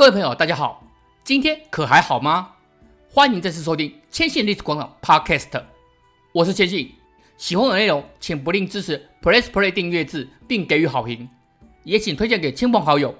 各位朋友，大家好，今天可还好吗？欢迎再次收听千信历史广场 Podcast，我是千信。喜欢我的内容，请不吝支持 Press Play 订阅制，并给予好评，也请推荐给亲朋好友。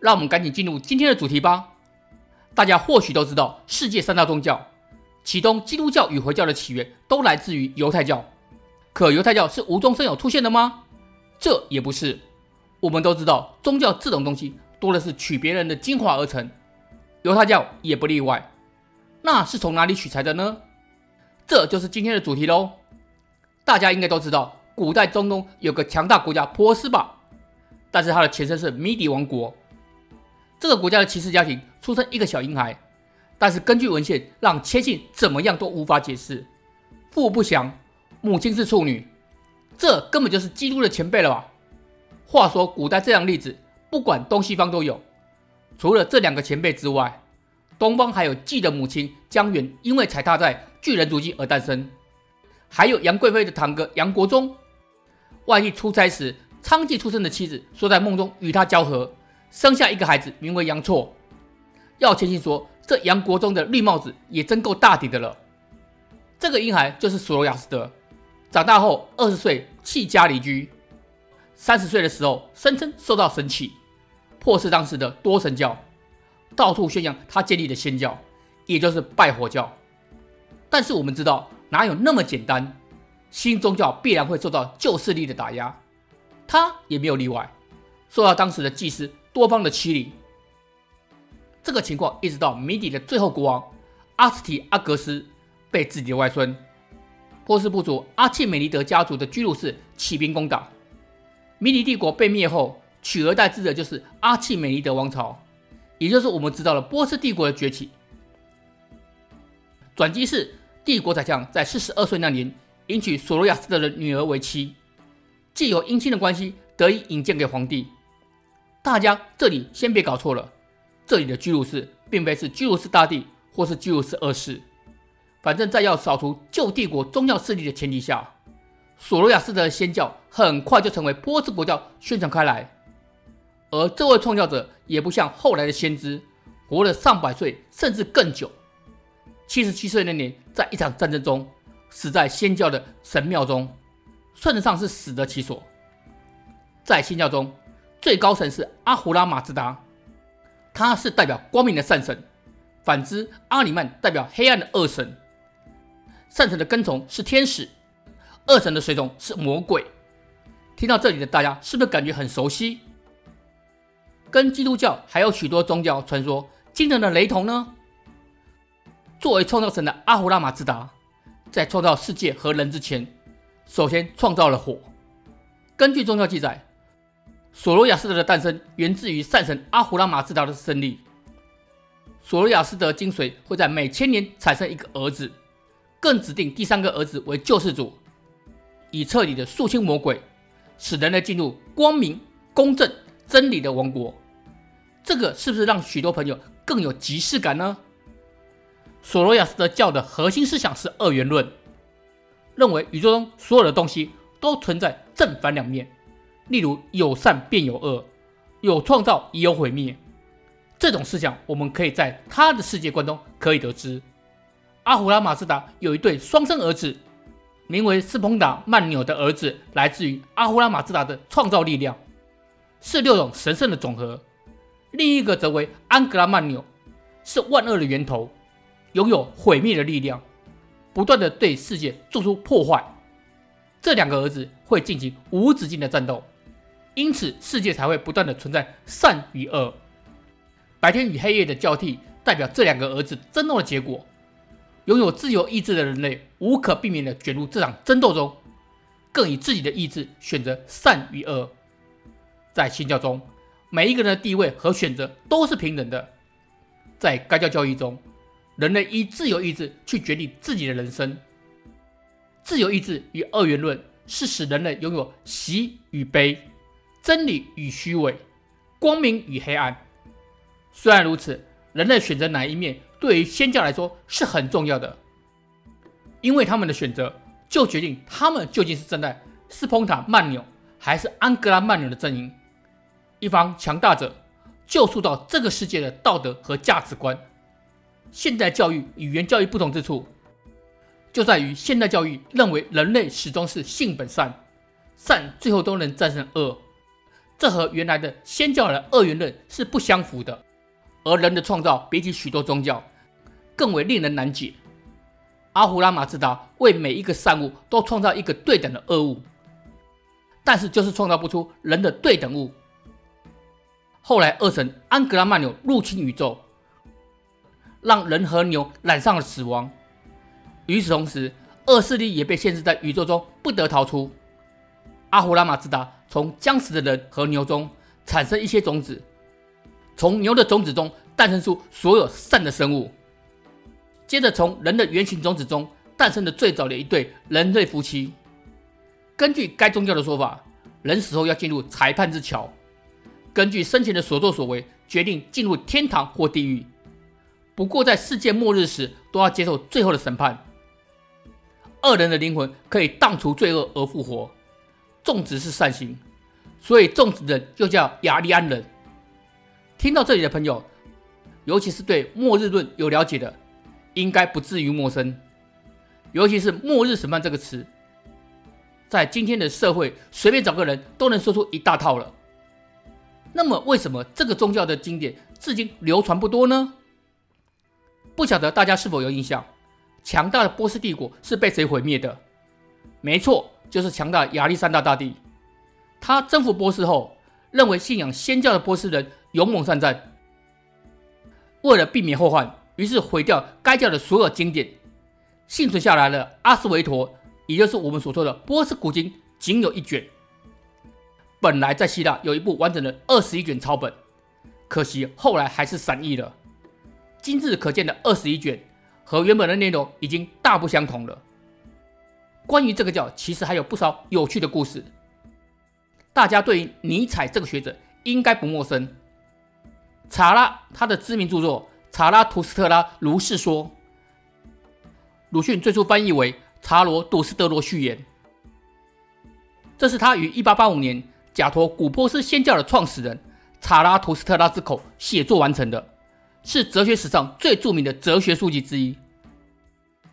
让我们赶紧进入今天的主题吧。大家或许都知道，世界三大宗教，其中基督教与回教的起源都来自于犹太教。可犹太教是无中生有出现的吗？这也不是。我们都知道，宗教这种东西多的是取别人的精华而成，犹太教也不例外。那是从哪里取材的呢？这就是今天的主题喽。大家应该都知道，古代中东有个强大国家波斯吧？但是它的前身是米底王国。这个国家的骑士家庭出生一个小婴孩，但是根据文献，让千信怎么样都无法解释。父不详，母亲是处女，这根本就是基督的前辈了吧？话说，古代这样例子，不管东西方都有。除了这两个前辈之外，东方还有季的母亲江原，因为踩踏在巨人足迹而诞生；还有杨贵妃的堂哥杨国忠，外地出差时，娼妓出身的妻子说在梦中与他交合，生下一个孩子，名为杨错。要千信说，这杨国忠的绿帽子也真够大顶的了。这个婴孩就是索罗亚斯德，长大后二十岁弃家离居。三十岁的时候，声称受到神启，迫使当时的多神教到处宣扬他建立的仙教，也就是拜火教。但是我们知道，哪有那么简单？新宗教必然会受到旧势力的打压，他也没有例外，受到当时的祭司多方的欺凌。这个情况一直到米底的最后国王阿斯提阿格斯被自己的外孙波斯部族阿契美尼德家族的居鲁士起兵攻打。米底帝国被灭后，取而代之的就是阿契美尼德王朝，也就是我们知道了波斯帝国的崛起。转机是帝国宰相在四十二岁那年迎娶索罗亚斯德的女儿为妻，既有姻亲的关系得以引荐给皇帝。大家这里先别搞错了，这里的居鲁士并非是居鲁士大帝或是居鲁士二世，反正在要扫除旧帝国宗教势力的前提下。索罗亚斯德的仙教很快就成为波斯国教宣传开来，而这位创教者也不像后来的先知，活了上百岁甚至更久。七十七岁那年，在一场战争中死在仙教的神庙中，算得上是死得其所。在仙教中，最高神是阿胡拉马兹达，他是代表光明的善神；反之，阿里曼代表黑暗的恶神。善神的跟从是天使。恶神的随从是魔鬼。听到这里的大家是不是感觉很熟悉？跟基督教还有许多宗教传说惊人的雷同呢？作为创造神的阿胡拉马兹达，在创造世界和人之前，首先创造了火。根据宗教记载，索罗亚斯德的诞生源自于善神阿胡拉马兹达的胜利。索罗亚斯德精髓会在每千年产生一个儿子，更指定第三个儿子为救世主。以彻底的肃清魔鬼，使人类进入光明、公正、真理的王国。这个是不是让许多朋友更有即视感呢？索罗亚斯德教的核心思想是二元论，认为宇宙中所有的东西都存在正反两面，例如有善便有恶，有创造也有毁灭。这种思想我们可以在他的世界观中可以得知。阿胡拉马兹达有一对双生儿子。名为斯彭达曼纽的儿子来自于阿胡拉马兹达的创造力量，是六种神圣的总和；另一个则为安格拉曼纽，是万恶的源头，拥有毁灭的力量，不断地对世界做出破坏。这两个儿子会进行无止境的战斗，因此世界才会不断的存在善与恶，白天与黑夜的交替，代表这两个儿子争斗的结果。拥有自由意志的人类无可避免地卷入这场争斗中，更以自己的意志选择善与恶。在新教中，每一个人的地位和选择都是平等的。在该教教义中，人类以自由意志去决定自己的人生。自由意志与二元论是使人类拥有喜与悲、真理与虚伪、光明与黑暗。虽然如此，人类选择哪一面？对于仙教来说是很重要的，因为他们的选择就决定他们究竟是站在斯彭塔曼纽还是安格拉曼纽的阵营。一方强大者救赎到这个世界的道德和价值观。现代教育与原教育不同之处，就在于现代教育认为人类始终是性本善，善最后都能战胜恶，这和原来的先教的二元论是不相符的。而人的创造比起许多宗教，更为令人难解。阿胡拉马自达为每一个善物都创造一个对等的恶物，但是就是创造不出人的对等物。后来恶神安格拉曼纽入侵宇宙，让人和牛染上了死亡。与此同时，恶势力也被限制在宇宙中，不得逃出。阿胡拉马自达从将死的人和牛中产生一些种子，从牛的种子中诞生出所有善的生物。接着从人的原型种子中诞生了最早的一对人类夫妻。根据该宗教的说法，人死后要进入裁判之桥，根据生前的所作所为决定进入天堂或地狱。不过在世界末日时都要接受最后的审判。恶人的灵魂可以荡除罪恶而复活。种植是善行，所以种植人就叫雅利安人。听到这里的朋友，尤其是对末日论有了解的。应该不至于陌生，尤其是“末日审判”这个词，在今天的社会，随便找个人都能说出一大套了。那么，为什么这个宗教的经典至今流传不多呢？不晓得大家是否有印象，强大的波斯帝国是被谁毁灭的？没错，就是强大亚历山大大帝。他征服波斯后，认为信仰先教的波斯人勇猛善战，为了避免后患。于是毁掉该教的所有经典，幸存下来的阿斯维陀，也就是我们所说的波斯古经，仅有一卷。本来在希腊有一部完整的二十一卷抄本，可惜后来还是散佚了。今日可见的二十一卷，和原本的内容已经大不相同了。关于这个教，其实还有不少有趣的故事。大家对于尼采这个学者应该不陌生，查拉他的知名著作。查拉图斯特拉如是说，鲁迅最初翻译为《查罗杜斯德罗序言》，这是他于1885年假托古波斯先教的创始人查拉图斯特拉之口写作完成的，是哲学史上最著名的哲学书籍之一。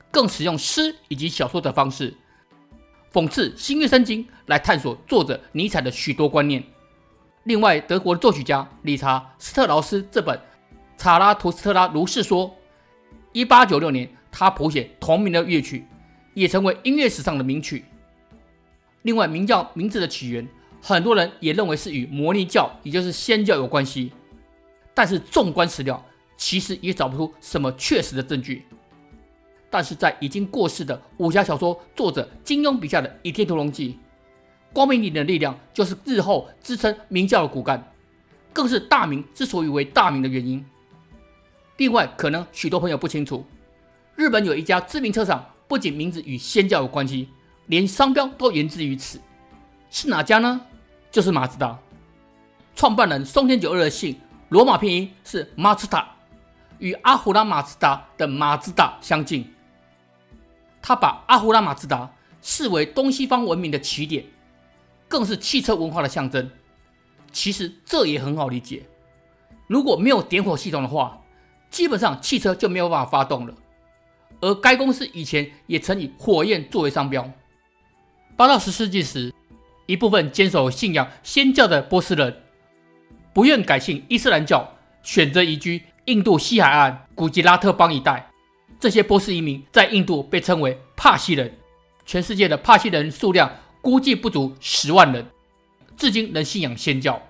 更使用诗以及小说的方式，讽刺新约圣经，来探索作者尼采的许多观念。另外，德国的作曲家理查斯特劳斯这本。查拉图斯特拉如是说，一八九六年，他谱写同名的乐曲，也成为音乐史上的名曲。另外，名叫名字的起源，很多人也认为是与摩尼教，也就是先教有关系。但是，纵观史料，其实也找不出什么确实的证据。但是在已经过世的武侠小说作者金庸笔下的《倚天屠龙记》，光明顶的力量就是日后支撑明教的骨干，更是大明之所以为大明的原因。另外，可能许多朋友不清楚，日本有一家知名车厂，不仅名字与仙教有关系，连商标都源自于此。是哪家呢？就是马自达。创办人松田久二的姓罗马拼音是马自达，与阿胡拉马自达的马自达相近。他把阿胡拉马自达视为东西方文明的起点，更是汽车文化的象征。其实这也很好理解，如果没有点火系统的话。基本上汽车就没有办法发动了，而该公司以前也曾以火焰作为商标。八到十世纪时，一部分坚守信仰先教的波斯人不愿改信伊斯兰教，选择移居印度西海岸古吉拉特邦一带。这些波斯移民在印度被称为帕西人，全世界的帕西人数量估计不足十万人，至今仍信仰先教，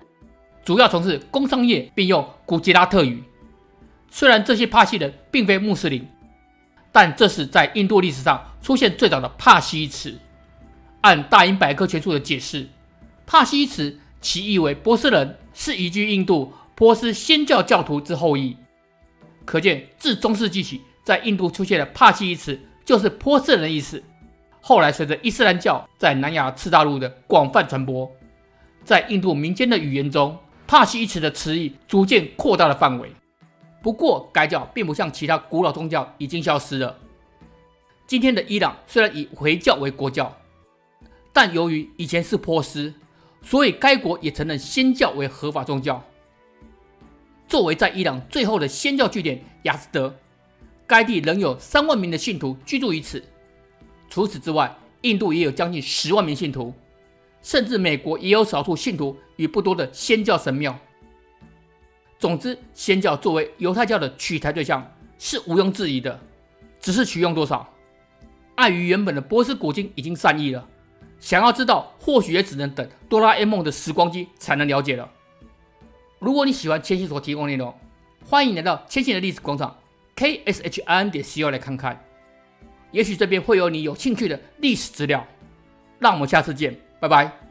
主要从事工商业，并用古吉拉特语。虽然这些帕西人并非穆斯林，但这是在印度历史上出现最早的帕西一词。按大英百科全书的解释，帕西一词其意为波斯人，是移居印度波斯先教教徒之后裔。可见自中世纪起，在印度出现的帕西一词就是波斯人的意思。后来随着伊斯兰教在南亚次大陆的广泛传播，在印度民间的语言中，帕西一词的词义逐渐扩大了范围。不过，该教并不像其他古老宗教已经消失了。今天的伊朗虽然以回教为国教，但由于以前是波斯，所以该国也承认先教为合法宗教。作为在伊朗最后的祆教据点雅兹德，该地仍有三万名的信徒居住于此。除此之外，印度也有将近十万名信徒，甚至美国也有少数信徒与不多的祆教神庙。总之，祆教作为犹太教的取材对象是毋庸置疑的，只是取用多少，碍于原本的波斯古经已经善意了。想要知道，或许也只能等哆啦 A 梦的时光机才能了解了。如果你喜欢千玺所提供的内容，欢迎来到千玺的历史广场 k s h i n 点 c o 来看看，也许这边会有你有兴趣的历史资料。让我们下次见，拜拜。